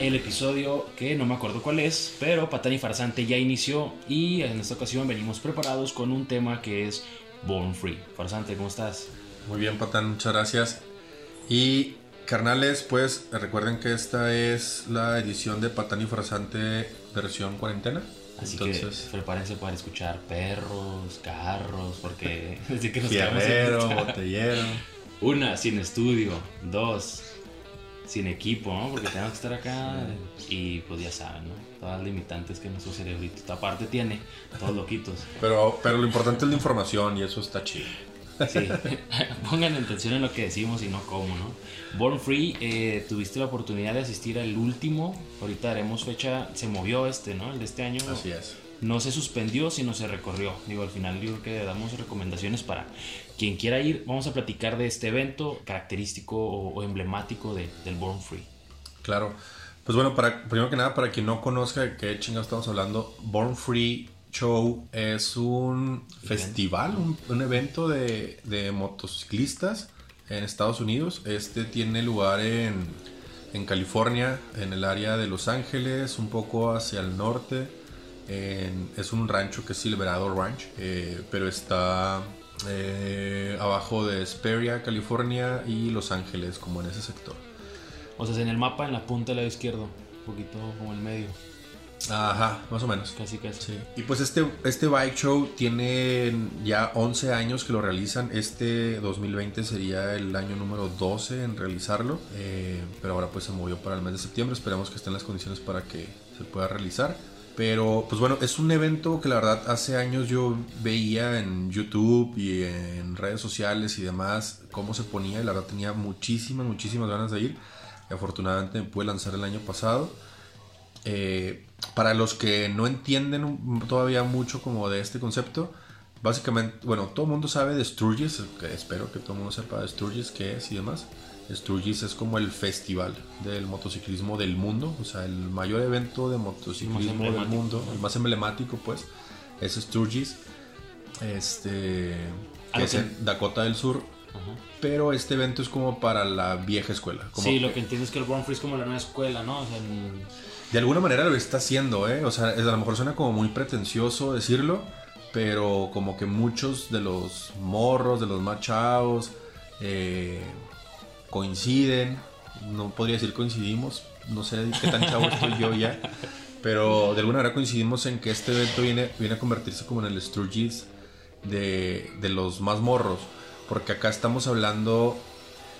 el episodio que no me acuerdo cuál es, pero Patán y Farsante ya inició y en esta ocasión venimos preparados con un tema que es Born Free. Farsante, ¿cómo estás? Muy bien, Patán, muchas gracias. Y carnales, pues recuerden que esta es la edición de Patán y Farsante versión cuarentena. Así que prepárense para escuchar perros, carros, porque desde que nos botellero. Una, sin estudio. Dos, sin equipo, ¿no? Porque tenemos que estar acá y pues ya saben, ¿no? Todas las limitantes que nuestro cerebrito aparte tiene, todos loquitos. Pero, pero lo importante es la información y eso está chido. Sí, pongan atención en lo que decimos y no cómo, ¿no? Born Free, eh, tuviste la oportunidad de asistir al último, ahorita haremos fecha, se movió este, ¿no? El de este año. Así es. No se suspendió, sino se recorrió. Digo, al final yo creo que damos recomendaciones para quien quiera ir. Vamos a platicar de este evento característico o, emblemático de, del Born Free. Claro. Pues bueno, para, primero que nada, para quien no conozca de qué chingados estamos hablando, Born Free Show es un festival, un, evento de, de, motociclistas en Estados Unidos. Este tiene lugar en, en, California, en el área de Los Ángeles, un poco hacia el norte. Es un rancho que es Silverado Ranch, eh, pero está eh, abajo de Hesperia, California y Los Ángeles, como en ese sector. O sea, en el mapa, en la punta del lado izquierdo, un poquito como el medio. Ajá, más o menos. Casi, casi. Y pues este, este bike show tiene ya 11 años que lo realizan. Este 2020 sería el año número 12 en realizarlo. Eh, pero ahora pues se movió para el mes de septiembre. Esperemos que estén las condiciones para que se pueda realizar. Pero pues bueno, es un evento que la verdad hace años yo veía en YouTube y en redes sociales y demás cómo se ponía y la verdad tenía muchísimas, muchísimas ganas de ir. Afortunadamente me pude lanzar el año pasado. Eh, para los que no entienden todavía mucho como de este concepto, básicamente, bueno, todo el mundo sabe de espero que todo el mundo sepa de qué es y demás. Sturgis es como el festival del motociclismo del mundo, o sea, el mayor evento de motociclismo del mundo, el más emblemático, pues, es Sturgis, este, que es en Dakota del Sur. Pero este evento es como para la vieja escuela. sí, lo que entiendo es que el Grand Prix es como la nueva escuela, ¿no? De alguna manera lo está haciendo, ¿eh? O sea, a lo mejor suena como muy pretencioso decirlo, pero como que muchos de los morros, de los machaos, eh, coinciden, no podría decir coincidimos, no sé qué tan chavo estoy yo ya, pero de alguna manera coincidimos en que este evento viene, viene a convertirse como en el Sturgis de, de los más morros, porque acá estamos hablando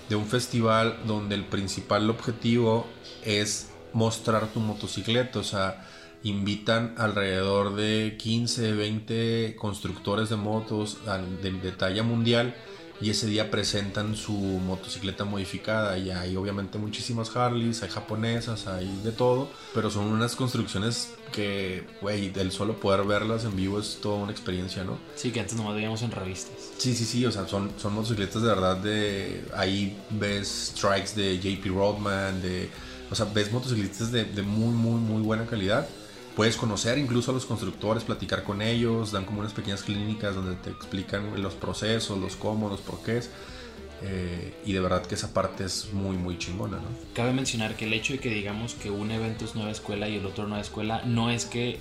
de un festival donde el principal objetivo es mostrar tu motocicleta, o sea, invitan alrededor de 15, 20 constructores de motos de, de talla mundial y ese día presentan su motocicleta modificada y hay obviamente muchísimas Harleys, hay japonesas, hay de todo, pero son unas construcciones que, güey, el solo poder verlas en vivo es toda una experiencia, ¿no? Sí, que antes nomás veíamos en revistas. Sí, sí, sí, o sea, son, son motocicletas de verdad de... Ahí ves strikes de JP Roadman, de... O sea, ves motocicletas de, de muy, muy, muy buena calidad puedes conocer incluso a los constructores, platicar con ellos, dan como unas pequeñas clínicas donde te explican los procesos, los cómo, los porqués. Eh, y de verdad que esa parte es muy, muy chingona, ¿no? Cabe mencionar que el hecho de que digamos que un evento es nueva escuela y el otro nueva escuela no es que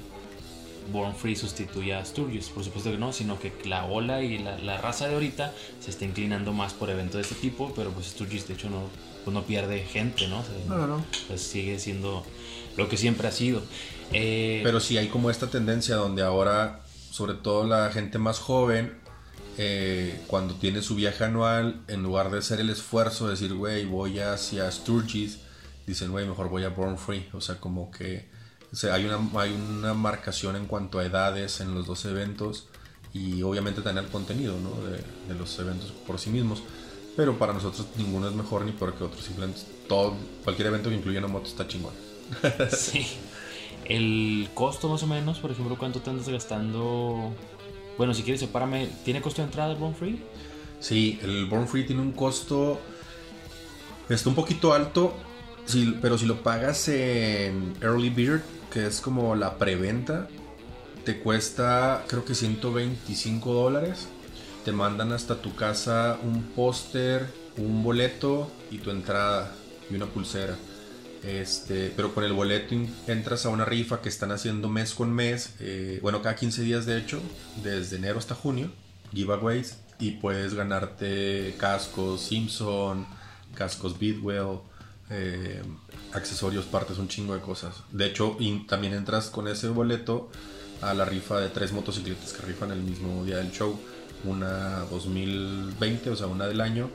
Born Free sustituya a Sturgis, por supuesto que no, sino que la ola y la, raza de ahorita se está inclinando más por eventos de este tipo, pero pues Sturgis de hecho no, pues no pierde gente, ¿no? no, no. Pues sigue siendo lo que siempre ha sido. Eh, Pero sí hay como esta tendencia donde ahora, sobre todo la gente más joven, eh, cuando tiene su viaje anual, en lugar de hacer el esfuerzo de decir, güey, voy hacia Sturgis, dicen, güey, mejor voy a Born Free. O sea, como que hay, una, hay una marcación en cuanto a edades en los dos eventos y obviamente el contenido ¿no? de, de, los eventos por sí mismos. Pero para nosotros ninguno es mejor ni peor que otro. Simplemente todo, cualquier evento que incluya una moto está chingón. sí. El costo más o menos, por ejemplo, ¿cuánto te andas gastando? Bueno, si quieres, sepárame. ¿Tiene costo de entrada el Born Free? Sí, el Born Free tiene un costo. Está un poquito alto, pero si lo pagas en Early Bird, que es como la preventa, te cuesta creo que 125 dólares. Te mandan hasta tu casa un póster, un boleto y tu entrada y una pulsera. Este, pero con el boleto entras a una rifa que están haciendo mes con mes, eh, bueno, cada 15 días de hecho, desde enero hasta junio, giveaways, y puedes ganarte cascos Simpson, cascos Bidwell, eh, accesorios, partes, un chingo de cosas. De hecho, también entras con ese boleto a la rifa de tres motocicletas que rifan el mismo día del show. Una 2020, o sea, una del año,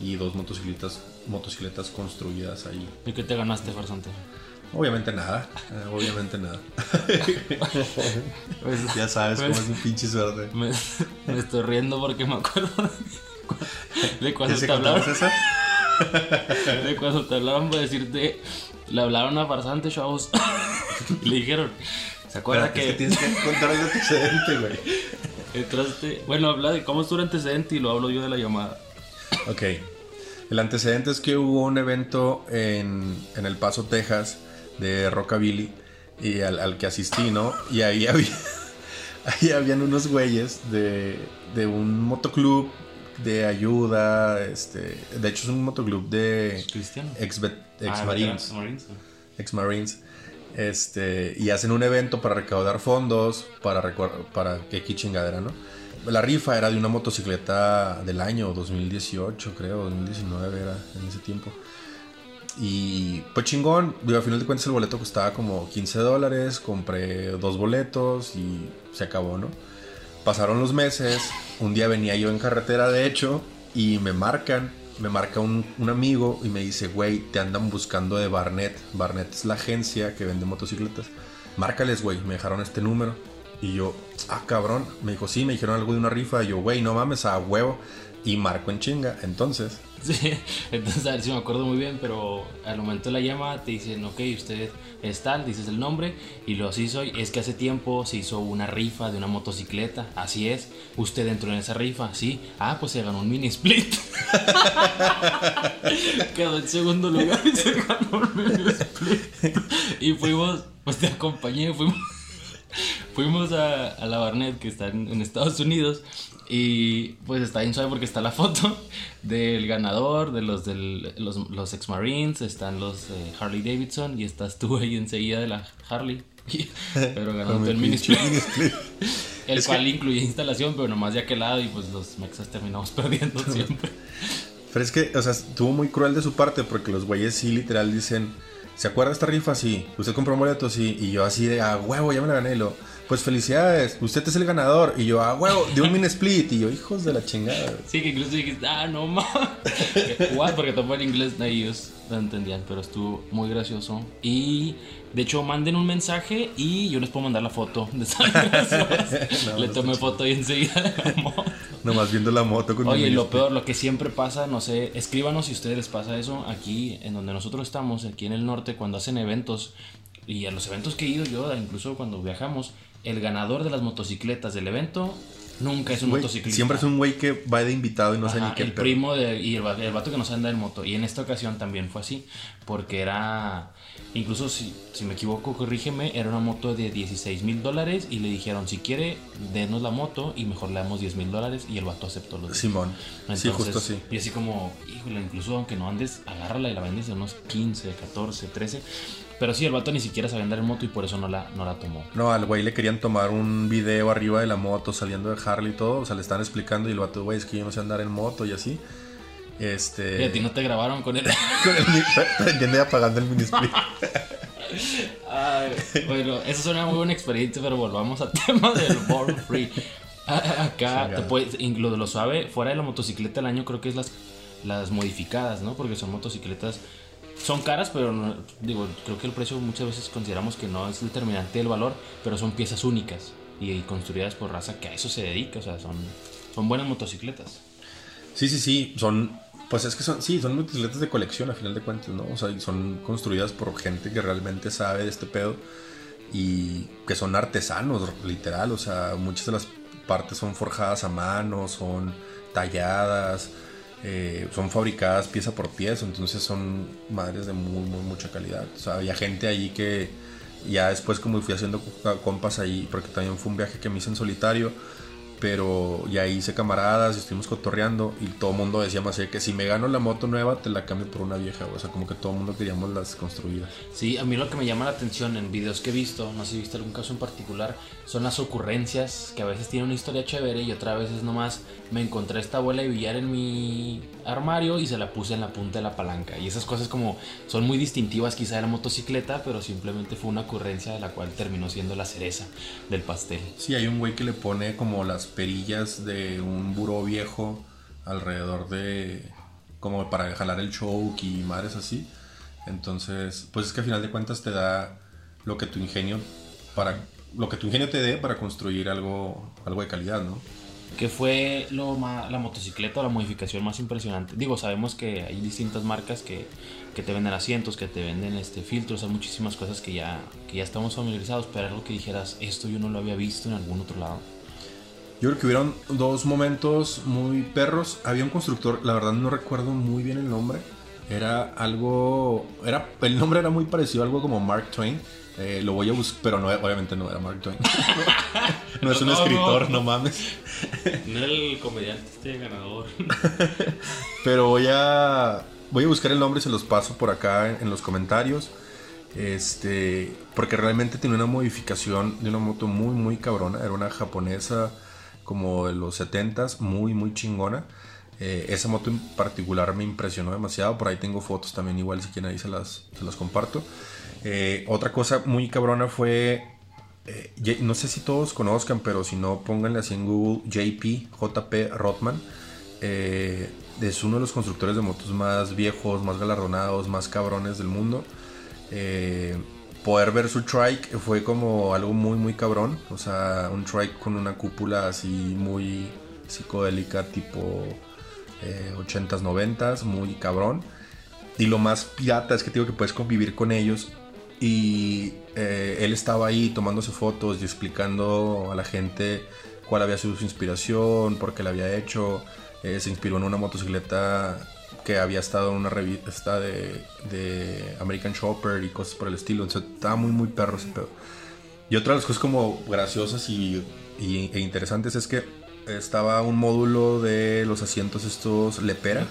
y dos motocicletas, motocicletas construidas ahí. ¿Y qué te ganaste, Farsante? Obviamente nada, eh, obviamente nada. Pues, ya sabes cómo es un pinche suerte. Me, estoy riendo porque me acuerdo de, cuando te hablaron. de cuando te hablaron para decirte, le hablaron a Farsante, chavos. y le dijeron, ¿se acuerda que... que... tienes que contar el antecedente, güey. Entraste, bueno, habla de cómo estuvo el antecedente y lo hablo yo de la llamada. Ok. El antecedente es que hubo un evento en, en El Paso, Texas de Rockabilly y al, que asistí, ¿no? Y ahí había ahí habían unos güeyes de, de un motoclub de ayuda, este, de hecho es un motoclub de Cristiano. ex, ex marines, ex marines, este, y hacen un evento para recaudar fondos para para que aquí chingadera, ¿no? La rifa era de una motocicleta del año 2018, creo, 2019 era en ese tiempo. Y pues chingón, a final de cuentas el boleto costaba como 15 dólares, compré dos boletos y se acabó, ¿no? Pasaron los meses, un día venía yo en carretera de hecho y me marcan, me marca un, un amigo y me dice, güey, te andan buscando de Barnett. Barnett es la agencia que vende motocicletas. Márcales, güey, me dejaron este número. Y yo, ah, cabrón, me dijo, sí, me dijeron algo de una rifa. Y yo, güey, no mames, a huevo. Y marco en chinga, entonces Sí, entonces a ver si me acuerdo muy bien, pero al momento de la llama te dicen, ok, usted es tal, dices el nombre, y lo así soy, es que hace tiempo se hizo una rifa de una motocicleta, así es, usted entró en esa rifa, sí, ah, pues se ganó un mini split. Quedó en segundo lugar y se ganó un mini split. Y fuimos, pues te acompañé, fuimos fuimos a, a, la Barnett que está en, Estados Unidos y pues está bien suave porque está la foto del ganador, de los, del, los, los ex Marines, están los eh, Harley Davidson y estás tú ahí enseguida de la Harley. pero ganando el el cual incluye instalación, pero nomás de aquel lado y pues los mexas terminamos perdiendo siempre. Pero es que, o sea, estuvo muy cruel de su parte porque los güeyes sí literal dicen, ¿se acuerda esta rifa? Sí. ¿Usted compró un boleto? Sí. Y yo así de, ah, huevo, ya me la gané. Lo, pues felicidades, usted es el ganador. Y yo, ah, huevo, de un mini split. Y yo, hijos de la chingada. Sí, que incluso dijiste, ah, no mames. Porque tomó el inglés, ellos lo entendían, pero estuvo muy gracioso. Y de hecho, manden un mensaje y yo les puedo mandar la foto de Le tomé foto y enseguida. Nomás viendo la moto con Oye, lo peor, lo que siempre pasa, no sé, escríbanos si a ustedes les pasa eso aquí en donde nosotros estamos, aquí en el norte, cuando hacen eventos. Y a los eventos que he ido yo, incluso cuando viajamos, el ganador de las motocicletas del evento nunca es un motociclista. Siempre es un güey que va de invitado y no sabe ni qué. El primo de, y el, vato que nos anda en moto. Y en esta ocasión también fue así, porque era, incluso si, si me equivoco, corrígeme, era una moto de 16 mil dólares y le dijeron, si quiere, denos la moto y mejor le damos 10 mil dólares y el vato aceptó los Simón. sí, justo así. Y así como, híjole, incluso aunque no andes, agárrala y la vendes de unos 15, 14, 13 pero sí, el vato ni siquiera sabía andar en moto y por eso no la, no la tomó. No, al güey le querían tomar un video arriba de la moto saliendo de Harley y todo. O sea, le están explicando y el vato, güey, es que yo no sé andar en moto y así. Este... Y a ti no te grabaron con él. con el y apagando el split. bueno, esa es una muy buena experiencia, pero volvamos al tema del Born Free. Acá, te puedes, lo de lo suave, fuera de la motocicleta el año, creo que es las, las modificadas, ¿no? Porque son motocicletas son caras, pero digo, creo que el precio muchas veces consideramos que no es determinante del valor, pero son piezas únicas y, construidas por raza que a eso se dedica, o sea, son, son buenas motocicletas. Sí, sí, sí, son, pues es que son, sí, son motocicletas de colección a final de cuentas, ¿no? O sea, son construidas por gente que realmente sabe de este pedo y que son artesanos, literal, o sea, muchas de las partes son forjadas a mano, son talladas eh, son fabricadas pieza por pieza, entonces son madres de muy, muy mucha calidad. O sea, había gente allí que ya después como fui haciendo compas ahí, porque también fue un viaje que me hice en solitario, pero ya hice camaradas y estuvimos cotorreando y todo el mundo decía más que si me gano la moto nueva te la cambio por una vieja, o sea, como que todo el mundo queríamos las construidas. Sí, a mí lo que me llama la atención en videos que he visto, no sé si viste algún caso en particular, son las ocurrencias que a veces tienen una historia chévere y otra vez es nomás me encontré esta bola de billar en mi armario y se la puse en la punta de la palanca. Y esas cosas como son muy distintivas quizá de la motocicleta, pero simplemente fue una ocurrencia de la cual terminó siendo la cereza del pastel. Sí, hay un güey que le pone como las perillas de un buró viejo alrededor de como para jalar el choke y madres así. Entonces, pues es que al final de cuentas te da lo que tu ingenio para lo que tu ingenio te dé para construir algo algo de calidad, ¿no? ¿Qué fue lo la motocicleta o la modificación más impresionante? Digo, sabemos que hay distintas marcas que, que, te venden asientos, que te venden este, filtros, hay muchísimas cosas que ya, que ya estamos familiarizados, pero algo que dijeras, esto yo no lo había visto en algún otro lado. Yo creo que hubieron dos momentos muy perros. Había un constructor, la verdad no recuerdo muy bien el nombre. Era algo. Era, el nombre era muy parecido a algo como Mark Twain. Eh, lo voy a buscar, pero no, obviamente no era Mark Twain. no, es un escritor, no, mames. No era el comediante este ganador. pero voy a. Voy a buscar el nombre y se los paso por acá en, los comentarios. Este. Porque realmente tiene una modificación de una moto muy, muy cabrona. Era una japonesa como de los 70s, muy, muy chingona. Eh, esa moto en particular me impresionó demasiado. Por ahí tengo fotos también, igual si quieren ahí se las, se las comparto. Eh, otra cosa muy cabrona fue. Eh, no sé si todos conozcan, pero si no, pónganle así en Google JP, JP Rothman. es uno de los constructores de motos más viejos, más galardonados, más cabrones del mundo poder ver su trike fue como algo muy muy cabrón. O sea, un trike con una cúpula así muy psicodélica tipo 80s, 90s, muy cabrón. Y lo más pirata es que digo que puedes convivir con ellos. Y eh, él estaba ahí tomándose fotos y explicando a la gente cuál había sido su inspiración, por qué la había hecho. Eh, se inspiró en una motocicleta que había estado en una revista de, de American Shopper y cosas por el estilo. Entonces estaba muy, muy perro ese pedo. Y otra de las cosas como graciosas y, e interesantes es que estaba un módulo de los asientos estos Lepera.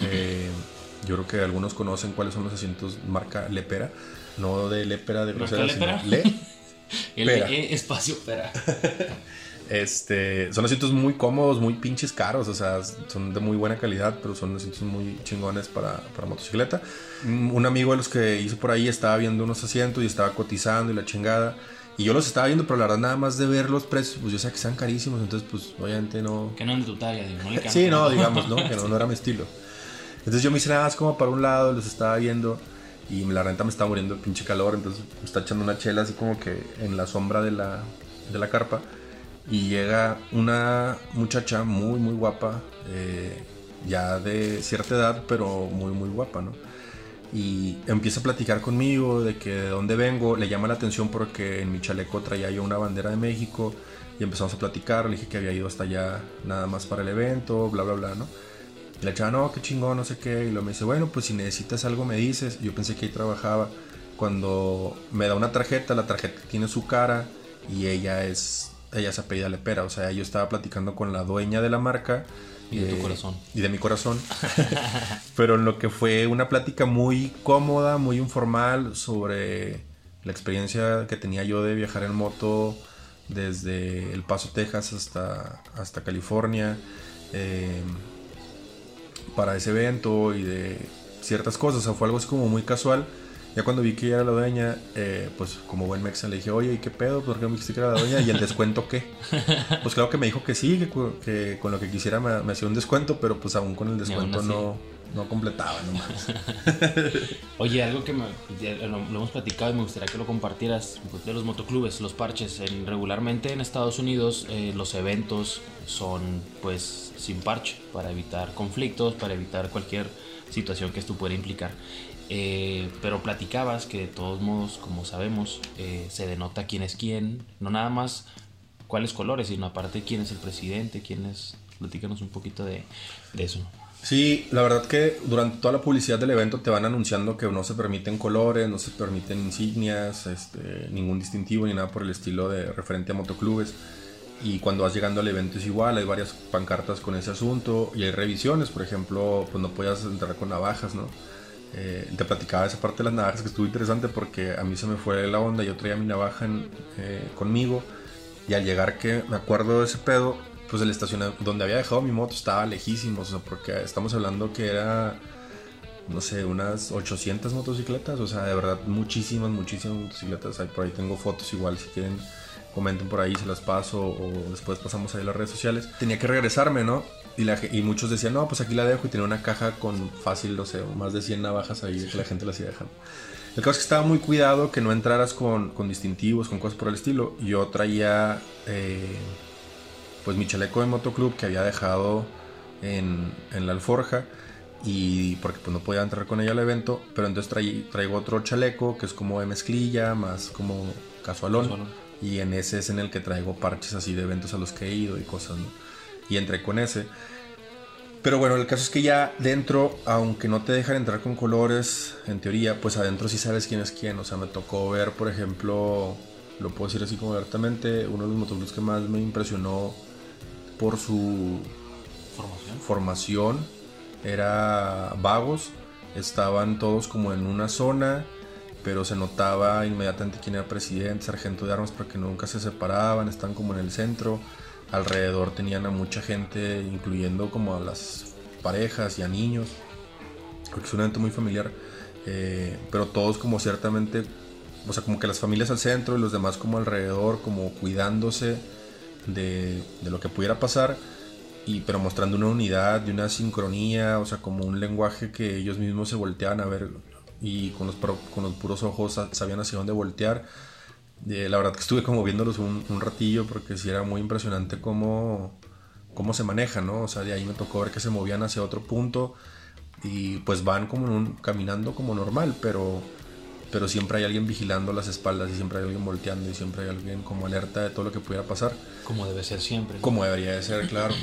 Eh, yo creo que algunos conocen cuáles son los asientos marca Lepera. No de Lepera de grosera, sino Le. El e espacio Pera. Este, son asientos muy cómodos, muy pinches caros, o sea, son de muy buena calidad, pero son asientos muy chingones para, para motocicleta. Un amigo de los que hizo por ahí estaba viendo unos asientos y estaba cotizando y la chingada. Y yo los estaba viendo, pero la verdad, nada más de ver los precios, pues yo sé que sean carísimos, entonces, pues obviamente no. Que no en tu talla, digo, no Sí, no, digamos, ¿no? Que no, no, era mi estilo. Entonces yo me hice nada más como para un lado, los estaba viendo y la renta me estaba muriendo el pinche calor, entonces me está echando una chela así como que en la sombra de la, de la carpa y llega una muchacha muy, muy guapa, eh, ya de cierta edad, pero muy, muy guapa, ¿no? Y empieza a platicar conmigo de que de dónde vengo, le llama la atención porque en mi chaleco traía yo una bandera de México y empezamos a platicar, le dije que había ido hasta allá nada más para el evento, bla, bla, bla, ¿no? Y la chava, no, qué chingón, no sé qué, y lo me dice, bueno, pues si necesitas algo me dices, yo pensé que ahí trabajaba, cuando me da una tarjeta, la tarjeta tiene su cara y ella es ella se apellida Lepera, o sea, yo estaba platicando con la dueña de la marca. Y de tu eh, corazón. Y de mi corazón. Pero en lo que fue una plática muy cómoda, muy informal sobre la experiencia que tenía yo de viajar en moto desde El Paso, Texas hasta, hasta California. Eh, para ese evento y de ciertas cosas. O sea, fue algo así como muy casual. Ya cuando vi que era la dueña, eh, pues como buen mexa le dije, oye, ¿y qué pedo? ¿Por qué me dijiste que era la dueña? ¿Y el descuento qué? Pues claro que me dijo que sí, que, con lo que quisiera me, hacía un descuento, pero pues aún con el descuento no, no completaba nomás. oye, algo que lo, hemos platicado y me gustaría que lo compartieras de los motoclubes, los parches. En, regularmente en Estados Unidos eh, los eventos son pues sin parche para evitar conflictos, para evitar cualquier situación que esto pueda implicar. Eh, pero platicabas que de todos modos, como sabemos, eh, se denota quién es quién, no nada más cuáles colores, sino aparte quién es el presidente, quién es... Platícanos un poquito de, eso. Sí, la verdad que durante toda la publicidad del evento te van anunciando que no se permiten colores, no se permiten insignias, este, ningún distintivo ni nada por el estilo de referente a motoclubes. Y cuando vas llegando al evento es igual, hay varias pancartas con ese asunto y hay revisiones, por ejemplo, pues no podías entrar con navajas, ¿no? Eh, te platicaba esa parte de las navajas que estuvo interesante porque a mí se me fue la onda, yo traía mi navaja eh, conmigo y al llegar que me acuerdo de ese pedo, pues el estacionamiento donde había dejado mi moto estaba lejísimo, o sea, porque estamos hablando que era, no sé, unas 800 motocicletas, o sea, de verdad muchísimas, muchísimas motocicletas, hay, por ahí tengo fotos igual si quieren comenten por ahí, se las paso o después pasamos ahí las redes sociales. Tenía que regresarme, ¿no? Y, la, y muchos decían, no, pues aquí la dejo y tenía una caja con fácil, no sé, más de 100 navajas ahí que la gente las iba dejando. El caso es que estaba muy cuidado que no entraras con, con distintivos, con cosas por el estilo. Yo traía, eh, pues mi chaleco de motoclub que había dejado en, en, la alforja y porque pues no podía entrar con ella al evento, pero entonces traigo otro chaleco que es como de mezclilla, más como casualón. casualón y en ese es en el que traigo parches así de eventos a los que he ido y cosas, ¿no? Y entré con ese. Pero bueno, el caso es que ya dentro, aunque no te dejan entrar con colores, en teoría, pues adentro sí sabes quién es quién. O sea, me tocó ver, por ejemplo, lo puedo decir así como abiertamente, uno de los motoclubs que más me impresionó por su formación, formación era Vagos. Estaban todos como en una zona pero se notaba inmediatamente quién era presidente, sargento de armas, porque nunca se separaban, están como en el centro. Alrededor tenían a mucha gente, incluyendo como a las parejas y a niños, porque es un evento muy familiar, eh, pero todos como ciertamente, o sea, como que las familias al centro y los demás como alrededor, como cuidándose de, lo que pudiera pasar. Y, pero mostrando una unidad y una sincronía, o sea, como un lenguaje que ellos mismos se volteaban a ver y con los, con los puros ojos sabían hacia dónde voltear. Eh, la verdad que estuve como viéndolos un, ratillo porque sí era muy impresionante cómo, cómo se maneja, ¿no? O sea, de ahí me tocó ver que se movían hacia otro punto y pues van como caminando como normal, pero, pero siempre hay alguien vigilando las espaldas y siempre hay alguien volteando y siempre hay alguien como alerta de todo lo que pudiera pasar. Como debe ser siempre. Como debería de ser, claro.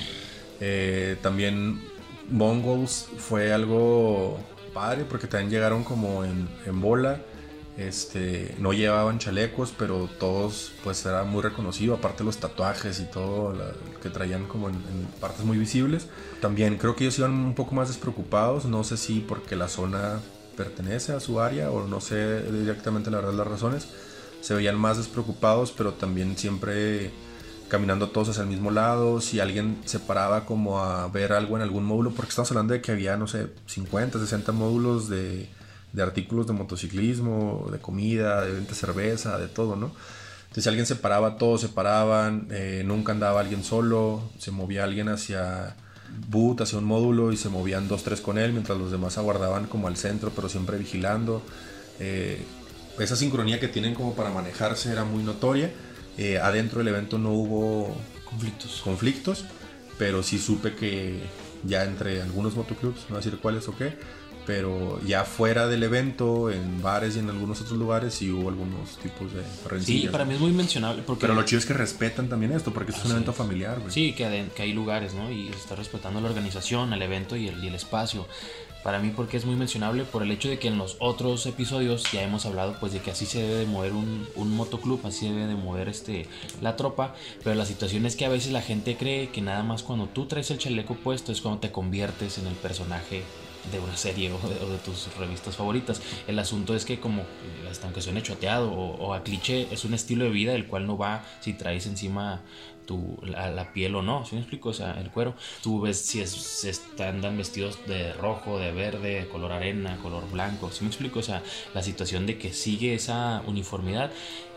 Eh, también Mongols fue algo padre porque también llegaron como en, en bola. Este, no llevaban chalecos, pero todos pues era muy reconocido, aparte los tatuajes y todo que traían como en, partes muy visibles. También creo que ellos iban un poco más despreocupados, no sé si porque la zona pertenece a su área o no sé directamente la verdad las razones. Se veían más despreocupados, pero también siempre caminando todos hacia el mismo lado, si alguien se paraba como a ver algo en algún módulo, porque estamos hablando de que había, no sé, 50, 60 módulos de, de artículos de motociclismo, de comida, de venta de cerveza, de todo, ¿no? Entonces si alguien se paraba, todos se paraban, eh, nunca andaba alguien solo, se movía alguien hacia boot, hacia un módulo y se movían dos, tres con él, mientras los demás aguardaban como al centro, pero siempre vigilando. Eh, esa sincronía que tienen como para manejarse era muy notoria eh, adentro del evento no hubo conflictos. conflictos, pero sí supe que ya entre algunos motoclubs, no voy a decir cuáles o qué, pero ya fuera del evento, en bares y en algunos otros lugares, sí hubo algunos tipos de rencillas. Sí, para mí es muy mencionable. Porque... Pero lo chido es que respetan también esto, porque es un evento familiar. Sí, que, que, hay lugares, ¿no? Y se está respetando la organización, el evento y el, y el espacio para mí porque es muy mencionable por el hecho de que en los otros episodios ya hemos hablado pues de que así se debe de mover un, un motoclub, así debe de mover este, la tropa, pero la situación es que a veces la gente cree que nada más cuando tú traes el chaleco puesto es cuando te conviertes en el personaje de una serie o de, tus revistas favoritas. El asunto es que como aunque suene choteado o, o, a cliché, es un estilo de vida el cual no va si traes encima tu, la, piel o no, si me explico? O sea, el cuero. Tú ves si es, están vestidos de rojo, de verde, color arena, color blanco, si me explico? O sea, la situación de que sigue esa uniformidad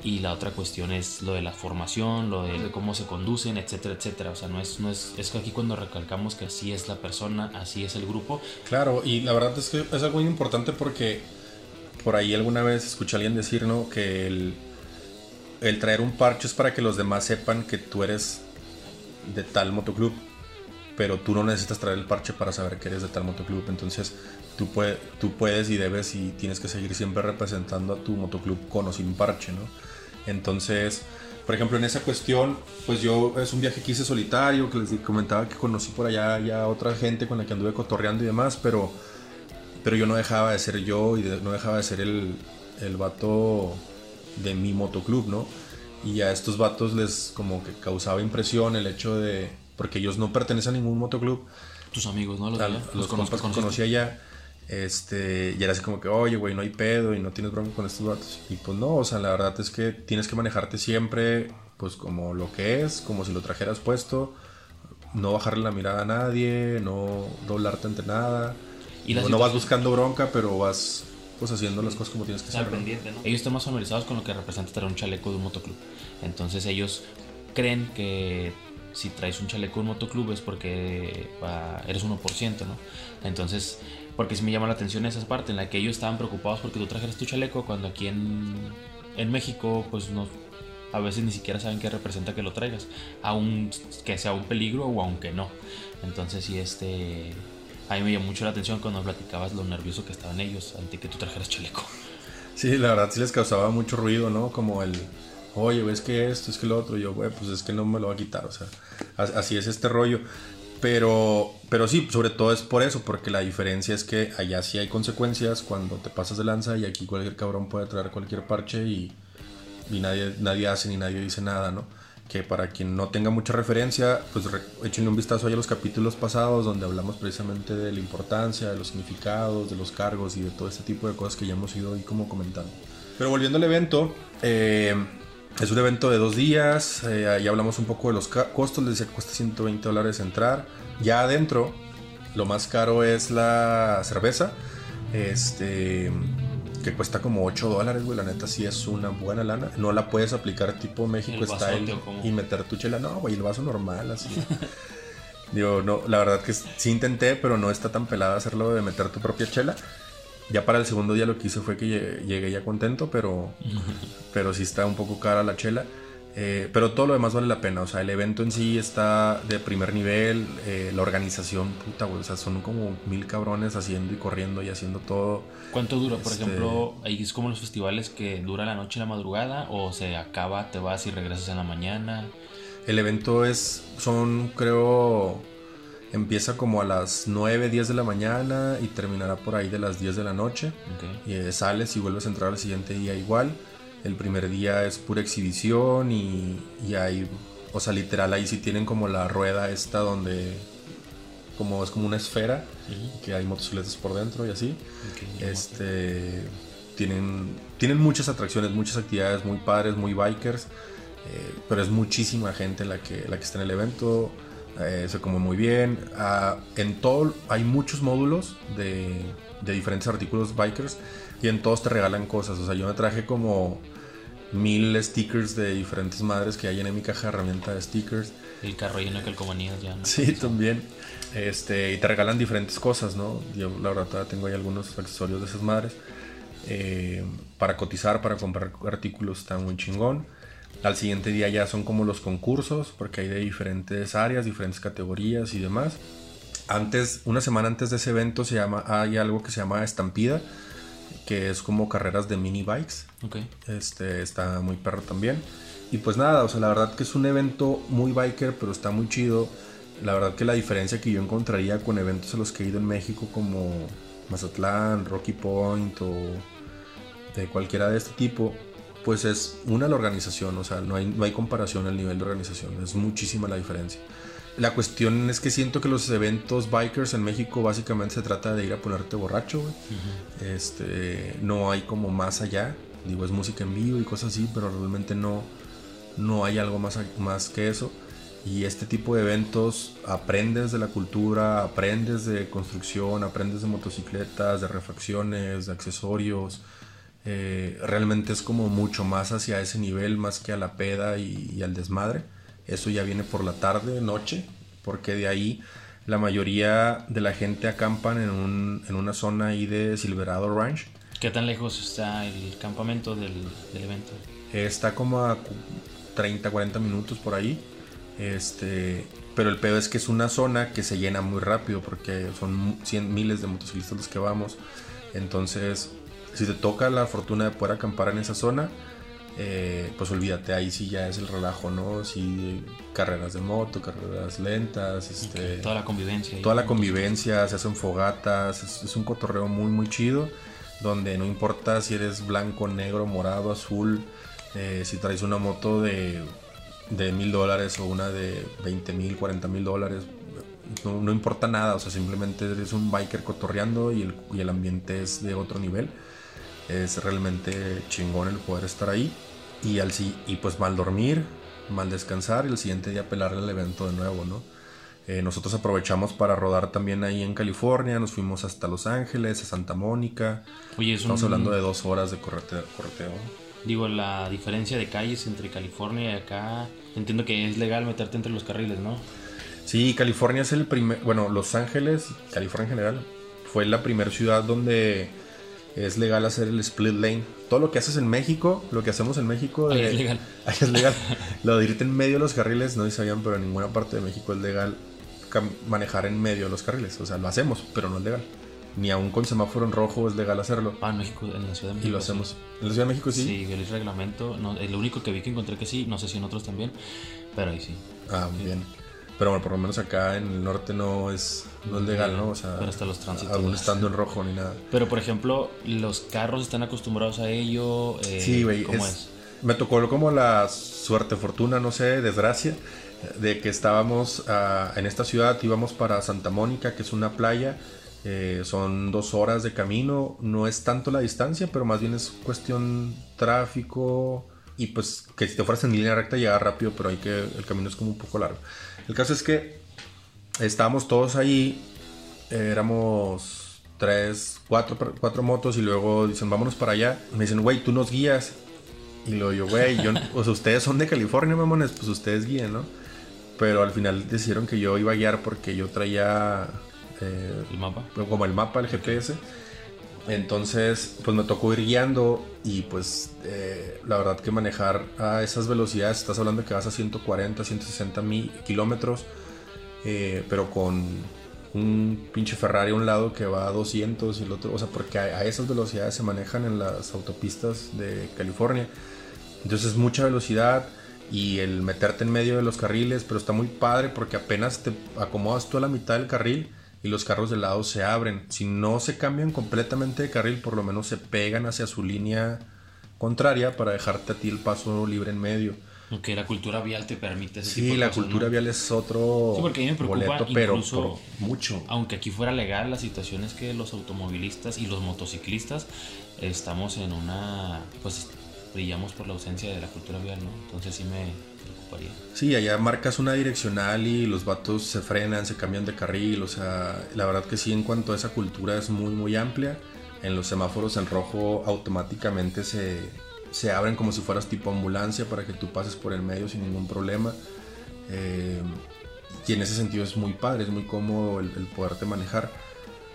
y la otra cuestión es lo de la formación, lo de, cómo se conducen, etcétera, etcétera. O sea, no es, no es, es aquí cuando recalcamos que así es la persona, así es el grupo. Claro, y la verdad es que es algo muy importante porque por ahí alguna vez escuché a alguien decir, ¿no? Que el traer un parche es para que los demás sepan que tú eres de tal motoclub, pero tú no necesitas traer el parche para saber que eres de tal motoclub. Entonces tú, tú puedes y debes y tienes que seguir siempre representando a tu motoclub con o sin parche, ¿no? Entonces, por ejemplo, en esa cuestión, pues yo es un viaje que hice solitario, que les comentaba que conocí por allá ya otra gente con la que anduve cotorreando y demás, pero, pero yo no dejaba de ser yo y no dejaba de ser el, el vato de mi motoclub, ¿no? Y a estos vatos les como que causaba impresión el hecho de... Porque ellos no pertenecen a ningún motoclub. Tus amigos, ¿no? Los, A- allá, los los compas que conocía ya. Este, y era así como que, oye, güey, no hay pedo y no tienes bronca con estos vatos. Y pues no, o sea, la verdad es que tienes que manejarte siempre, pues como lo que es, como si lo trajeras puesto. No bajarle la mirada a nadie, no doblarte ante nada. Y no, no vas buscando bronca, pero vas pues haciendo las cosas como tienes que hacer. ¿no? pendiente, ¿no? Ellos están más familiarizados con lo que representa traer un chaleco de un motoclub. Entonces ellos creen que si traes un chaleco de un motoclub es porque eres 1%, ¿no? Entonces, porque sí me llama la atención esa parte en la que ellos estaban preocupados porque tú trajeras tu chaleco cuando aquí en, en México, pues no, a veces ni siquiera saben qué representa que lo traigas, aun que sea un peligro o aunque no. Entonces, sí, este. A mí me llamó mucho la atención cuando platicabas lo nervioso que estaban ellos ante que tú trajeras chaleco. Sí, la verdad sí les causaba mucho ruido, ¿no? Como el, oye, ves que esto, es que lo otro. Y yo, güey, pues es que no me lo va a quitar, o sea, as- así es este rollo. Pero, pero sí, sobre todo es por eso, porque la diferencia es que allá sí hay consecuencias cuando te pasas de lanza y aquí cualquier cabrón puede traer cualquier parche y, y nadie, nadie hace ni nadie dice nada, ¿no? Que para quien no tenga mucha referencia, pues re- un vistazo ahí a los capítulos pasados donde hablamos precisamente de la importancia, de los significados, de los cargos y de todo este tipo de cosas que ya hemos ido ahí como comentando. Pero volviendo al evento, eh, es un evento de dos días, eh, ahí hablamos un poco de los costos, les decía que cuesta 120 dólares entrar. Ya adentro, lo más caro es la cerveza, este, que cuesta como 8 dólares, güey, la neta sí es una buena lana. No la puedes aplicar tipo México ¿El vasote style y meter tu chela, no, güey, el vaso normal, así. Digo, no, la verdad que sí intenté, pero no está tan pelada hacerlo de meter tu propia chela. Ya para el segundo día lo que hice fue que llegué, ya contento, pero, pero sí está un poco cara la chela. Eh, pero todo lo demás vale la pena. O sea, el evento en sí está de primer nivel. eh, la organización, puta, güey. O sea, son como mil cabrones haciendo y corriendo y haciendo todo. ¿Cuánto dura? Por Este- ejemplo, ahí es como los festivales que dura la noche y la madrugada o se acaba, te vas y regresas en la mañana. El evento es, son, creo, empieza como a las 9, 10 de la mañana y terminará por ahí de las 10 de la noche. Ok. Y, eh, sales y vuelves a entrar al siguiente día igual. El primer día es pura exhibición y, y hay, o sea, literal ahí sí tienen como la rueda esta donde, como es como una esfera, que hay motocicletas por dentro y así. Este, tienen, tienen muchas atracciones, muchas actividades muy padres, muy bikers, eh, pero es muchísima gente la que, la que está en el evento. Eh, se come muy bien. Ah, en todo hay muchos módulos de, de diferentes artículos bikers y en todos te regalan cosas. O sea, yo me traje como mil stickers de diferentes madres que hay en mi caja de herramienta de stickers. El carro lleno de calcomanías ya. ¿no? Sí, también. Este, y te regalan diferentes cosas, ¿no? Yo la verdad tengo ahí algunos accesorios de esas madres. Eh, para cotizar, para comprar artículos está muy chingón. Al siguiente día ya son como los concursos, porque hay de diferentes áreas, diferentes categorías y demás. Antes, una semana antes de ese evento se llama, hay algo que se llama Estampida, que es como carreras de mini bikes. Ok. Este está muy perro también. Y pues nada, o sea, la verdad que es un evento muy biker, pero está muy chido. La verdad que la diferencia que yo encontraría con eventos a los que he ido en México como Mazatlán, Rocky Point o de cualquiera de este tipo, pues es una la organización, o sea, no hay, no hay comparación al nivel de organización, es muchísima la diferencia. La cuestión es que siento que los eventos bikers en México básicamente se trata de ir a ponerte borracho, güey. Este, no hay como más allá. Digo, es música en vivo y cosas así, pero realmente no, no hay algo más, más que eso. Y este tipo de eventos aprendes de la cultura, aprendes de construcción, aprendes de motocicletas, de refacciones, de accesorios. Eh, realmente es como mucho más hacia ese nivel, más que a la peda y, y al desmadre. Eso ya viene por la tarde, noche, porque de ahí la mayoría de la gente acampan en, un- en una zona ahí de Silverado Ranch. ¿Qué tan lejos está el campamento del, del evento? Está como a cu- 30, 40 minutos por ahí. Este, pero el peor es que es una zona que se llena muy rápido porque son cien, miles de motociclistas los que vamos. Entonces, si te toca la fortuna de poder acampar en esa zona, eh, pues olvídate, ahí sí ya es el relajo, ¿no? Sí, carreras de moto, carreras lentas, este, Toda la convivencia. toda la convivencia, se hacen fogatas, es, es un cotorreo muy muy chido, donde no importa si eres blanco, negro, morado, azul, Eh, si traes una moto de de mil dólares o una de 20 mil, 40 mil dólares, no, no, importa nada, o sea, simplemente eres un biker cotorreando y el, y el ambiente es de otro nivel. Es realmente chingón el poder estar ahí y, al, y pues mal dormir, mal descansar y el siguiente día pelarle el evento de nuevo, ¿no? Eh, nosotros aprovechamos para rodar también ahí en California, nos fuimos hasta Los Ángeles, a Santa Mónica. Oye, Estamos hablando de dos horas de correteo. correteo. Digo, la diferencia de calles entre California y acá, entiendo que es legal meterte entre los carriles, ¿no? Sí, California es el primer, bueno, Los Ángeles, California en general, fue la primera ciudad donde es legal hacer el split lane. Todo lo que haces en México, lo que hacemos en México... es legal. Ahí es legal. lo de irte en medio de los carriles, no sabían, pero en ninguna parte de México es legal manejar en medio de los carriles. O sea, lo hacemos, pero no es legal ni aún con semáforo en rojo es legal hacerlo. Ah, en México, en la Ciudad de México. Y lo hacemos. ¿En la Ciudad de México sí? Sí, el reglamento. No, lo único que vi que encontré que sí, no sé si en otros también, pero ahí sí. Ah, bien. Pero bueno, por lo menos acá en el norte no es, no es legal, ¿no? O sea, pero hasta los tránsitos. Aún estando en rojo ni nada. Pero por ejemplo, los carros están acostumbrados a ello. Eh, sí, güey. ¿Cómo es, Me tocó como la suerte, fortuna, no sé, desgracia, de que estábamos uh, en esta ciudad, íbamos para Santa Mónica, que es una playa eh, son dos horas de camino, no es tanto la distancia, pero más bien es cuestión tráfico y pues que si te fueras en línea recta llega rápido, pero hay que el camino es como un poco largo. El caso es que estábamos todos ahí, éramos tres, cuatro, cuatro motos y luego dicen vámonos para allá. Me dicen, güey, tú nos guías. Y luego yo, güey, yo, o sea, ustedes son de California, mamones, pues ustedes guíen, ¿no? Pero al final decidieron que yo iba a guiar porque yo traía eh, el mapa. Como el mapa, el GPS. Entonces, pues me tocó ir guiando y pues eh, la verdad que manejar a esas velocidades, estás hablando que vas a 140, 160 mil kilómetros, eh, pero con un pinche Ferrari a un lado que va a 200 y el otro, o sea, porque a, esas velocidades se manejan en las autopistas de California. Entonces es mucha velocidad y el meterte en medio de los carriles, pero está muy padre porque apenas te acomodas tú a la mitad del carril y los carros de lado se abren. Si no se cambian completamente de carril, por lo menos se pegan hacia su línea contraria para dejarte a ti el paso libre en medio. Ok, la cultura vial te permite ese Sí, la cultura vial es otro sí, porque a mí me preocupa boleto, pero mucho. Aunque aquí fuera legal, la situación es que los automovilistas y los motociclistas estamos en una... pues brillamos por la ausencia de la cultura vial, ¿no? Entonces sí me, Sí, allá marcas una direccional y los vatos se frenan, se cambian de carril, o sea, la verdad que sí, en cuanto a esa cultura es muy, muy amplia. En los semáforos en rojo automáticamente se, se abren como si fueras tipo ambulancia para que tú pases por el medio sin ningún problema. Eh, y en ese sentido es muy padre, es muy cómodo el, el poderte manejar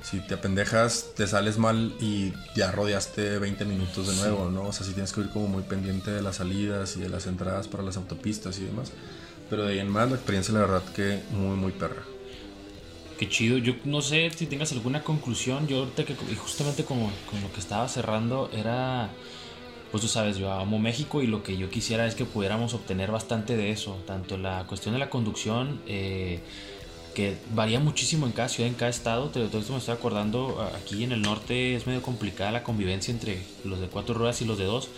si te apendejas, te sales mal y ya rodeaste 20 minutos de nuevo, ¿no? O sea, si tienes que ir como muy pendiente de las salidas y de las entradas para las autopistas y demás. Pero de ahí en más, la experiencia, la verdad, que muy, muy perra. Qué chido. Yo no sé si tengas alguna conclusión. Yo ahorita que, justamente como con lo que estaba cerrando, era. Pues tú sabes, yo amo México y lo que yo quisiera es que pudiéramos obtener bastante de eso. Tanto la cuestión de la conducción. Eh, que varía muchísimo en cada ciudad, en cada estado. Todo esto me estoy acordando, aquí en el norte es medio complicada la convivencia entre los de cuatro ruedas y los de dos,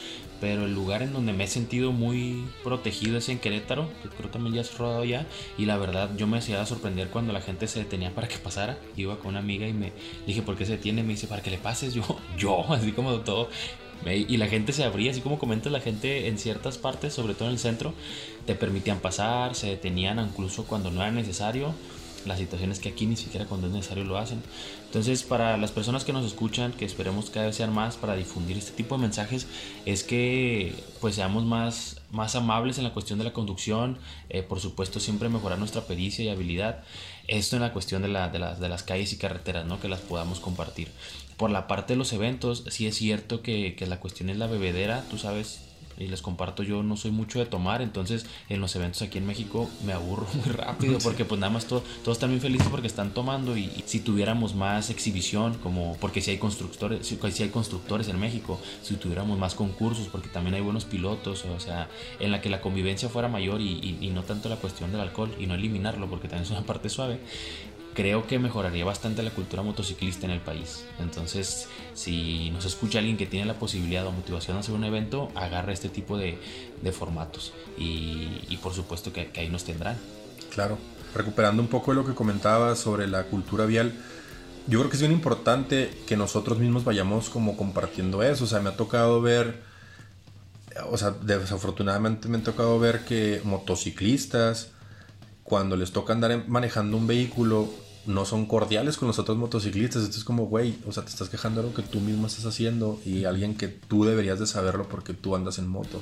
pero el lugar en donde me he sentido muy protegido es en Querétaro, que creo también ya has rodado ya, y la verdad yo me hacía sorprender cuando la gente se detenía para que pasara. Iba con una amiga y me dije, ¿por qué se detiene? Me dice, para que le pases yo, yo, así como todo. Y la gente se abría, así como comentas, la gente en ciertas partes, sobre todo en el centro, te permitían pasar, se detenían incluso cuando no era necesario las situaciones que aquí ni siquiera cuando es necesario lo hacen. Entonces, para las personas que nos escuchan, que esperemos cada vez sean más para difundir este tipo de mensajes, es que pues seamos más, más amables en la cuestión de la conducción, eh, por supuesto siempre mejorar nuestra pericia y habilidad. Esto en la cuestión de, la, de, las, de las calles y carreteras, ¿no? que las podamos compartir. Por la parte de los eventos, sí es cierto que, que la cuestión es la bebedera, tú sabes, y les comparto, yo no soy mucho de tomar, entonces en los eventos aquí en México me aburro muy rápido porque pues nada más todo, todos están muy felices porque están tomando y, si tuviéramos más exhibición, como porque si hay constructores, si, hay constructores en México, si tuviéramos más concursos, porque también hay buenos pilotos, o sea, en la que la convivencia fuera mayor y, y no tanto la cuestión del alcohol y no eliminarlo porque también es una parte suave, creo que mejoraría bastante la cultura motociclista en el país. Entonces, si nos escucha alguien que tiene la posibilidad o motivación de hacer un evento, agarra este tipo de, formatos y, por supuesto que, que ahí nos tendrán. Claro, recuperando un poco de lo que comentaba sobre la cultura vial, yo creo que es bien importante que nosotros mismos vayamos como compartiendo eso. O sea, me ha tocado ver, o sea, desafortunadamente me ha tocado ver que motociclistas, cuando les toca andar manejando un vehículo, no son cordiales con los otros motociclistas. Esto es como, güey, o sea, te estás quejando de lo que tú mismo estás haciendo y alguien que tú deberías de saberlo porque tú andas en moto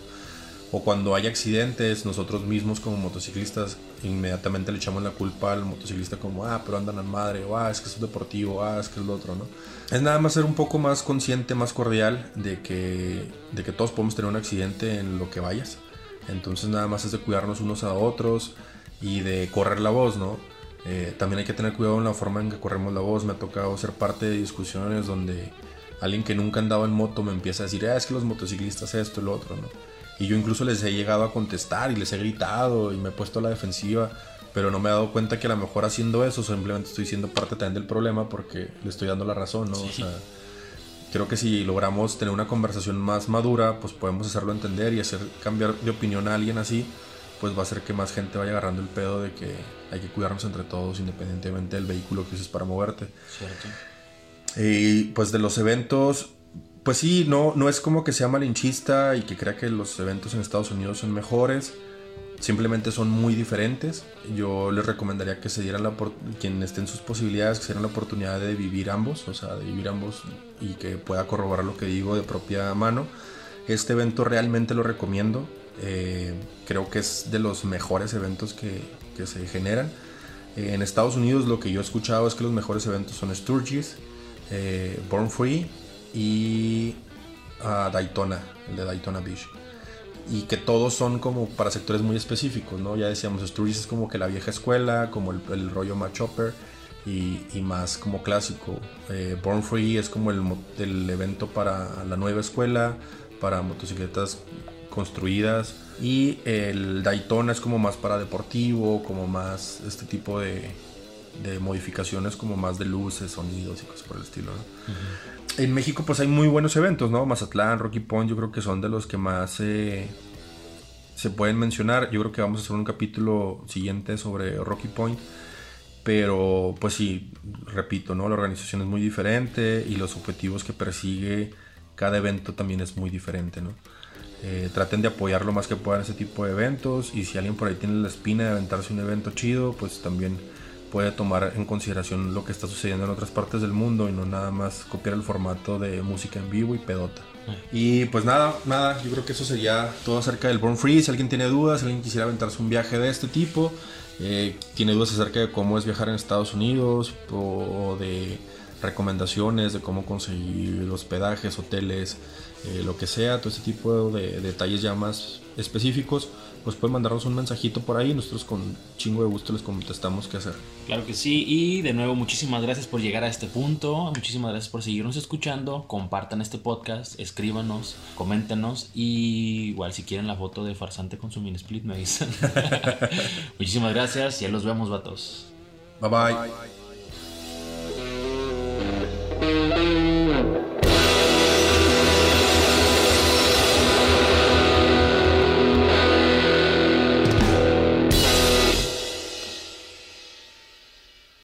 o cuando hay accidentes, nosotros mismos como motociclistas inmediatamente le echamos la culpa al motociclista como, ah, pero andan al madre, o ah, es que es deportivo, ah, es que es lo otro, ¿no? Es nada más ser un poco más consciente, más cordial de que, de que todos podemos tener un accidente en lo que vayas. Entonces nada más es de cuidarnos unos a otros y de correr la voz, ¿no? Eh, también hay que tener cuidado en la forma en que corremos la voz. Me ha tocado ser parte de discusiones donde alguien que nunca andaba en moto me empieza a decir, ah, es que los motociclistas esto y lo otro, ¿no? Y yo incluso les he llegado a contestar y les he gritado y me he puesto a la defensiva, pero no me he dado cuenta que a lo mejor haciendo eso simplemente estoy siendo parte también del problema porque le estoy dando la razón, ¿no? O sea, creo que si logramos tener una conversación más madura, pues podemos hacerlo entender y hacer cambiar de opinión a alguien así, pues va a hacer que más gente vaya agarrando el pedo de que hay que cuidarnos entre todos independientemente del vehículo que uses para moverte. Cierto. Y pues de los eventos, pues sí, no, no es como que sea malinchista y que crea que los eventos en Estados Unidos son mejores. Simplemente son muy diferentes. Yo les recomendaría que se dieran la quien esté en sus posibilidades, que se dieran la oportunidad de vivir ambos, o sea, de vivir ambos y que pueda corroborar lo que digo de propia mano. Este evento realmente lo recomiendo. Eh, creo que es de los mejores eventos que, que se generan. Eh, en Estados Unidos lo que yo he escuchado es que los mejores eventos son Sturgis, eh, Born Free y a Daytona, el de Daytona Beach. Y que todos son como para sectores muy específicos, ¿no? Ya decíamos, Sturgis es como que la vieja escuela, como el, rollo más chopper y, y, más como clásico. Eh, Born Free es como el, el evento para la nueva escuela, para motocicletas construidas. Y el Daytona es como más para deportivo, como más este tipo de, de modificaciones como más de luces, sonidos y cosas por el estilo. En México pues hay muy buenos eventos, ¿no? Mazatlán, Rocky Point, yo creo que son de los que más se pueden mencionar. Yo creo que vamos a hacer un capítulo siguiente sobre Rocky Point. Pero pues sí, repito, ¿no? La organización es muy diferente y los objetivos que persigue cada evento también es muy diferente, ¿no? Eh, traten de apoyar lo más que puedan ese tipo de eventos y si alguien por ahí tiene la espina de aventarse un evento chido, pues también puede tomar en consideración lo que está sucediendo en otras partes del mundo y no nada más copiar el formato de música en vivo y pedota. Y pues nada, nada, yo creo que eso sería todo acerca del Born Free. Si alguien tiene dudas, si alguien quisiera aventarse un viaje de este tipo, eh, tiene dudas acerca de cómo es viajar en Estados Unidos o de recomendaciones de cómo conseguir hospedajes, hoteles, eh, lo que sea, todo ese tipo de detalles ya más específicos, pues pueden mandarnos un mensajito por ahí. Nosotros con chingo de gusto les contestamos qué hacer. Claro que sí. Y de nuevo, muchísimas gracias por llegar a este punto. Muchísimas gracias por seguirnos escuchando. Compartan este podcast, escríbanos, coméntenos. Y igual, si quieren la foto de farsante con su mini split, me avisan. muchísimas gracias. Ya los vemos, vatos. bye. bye.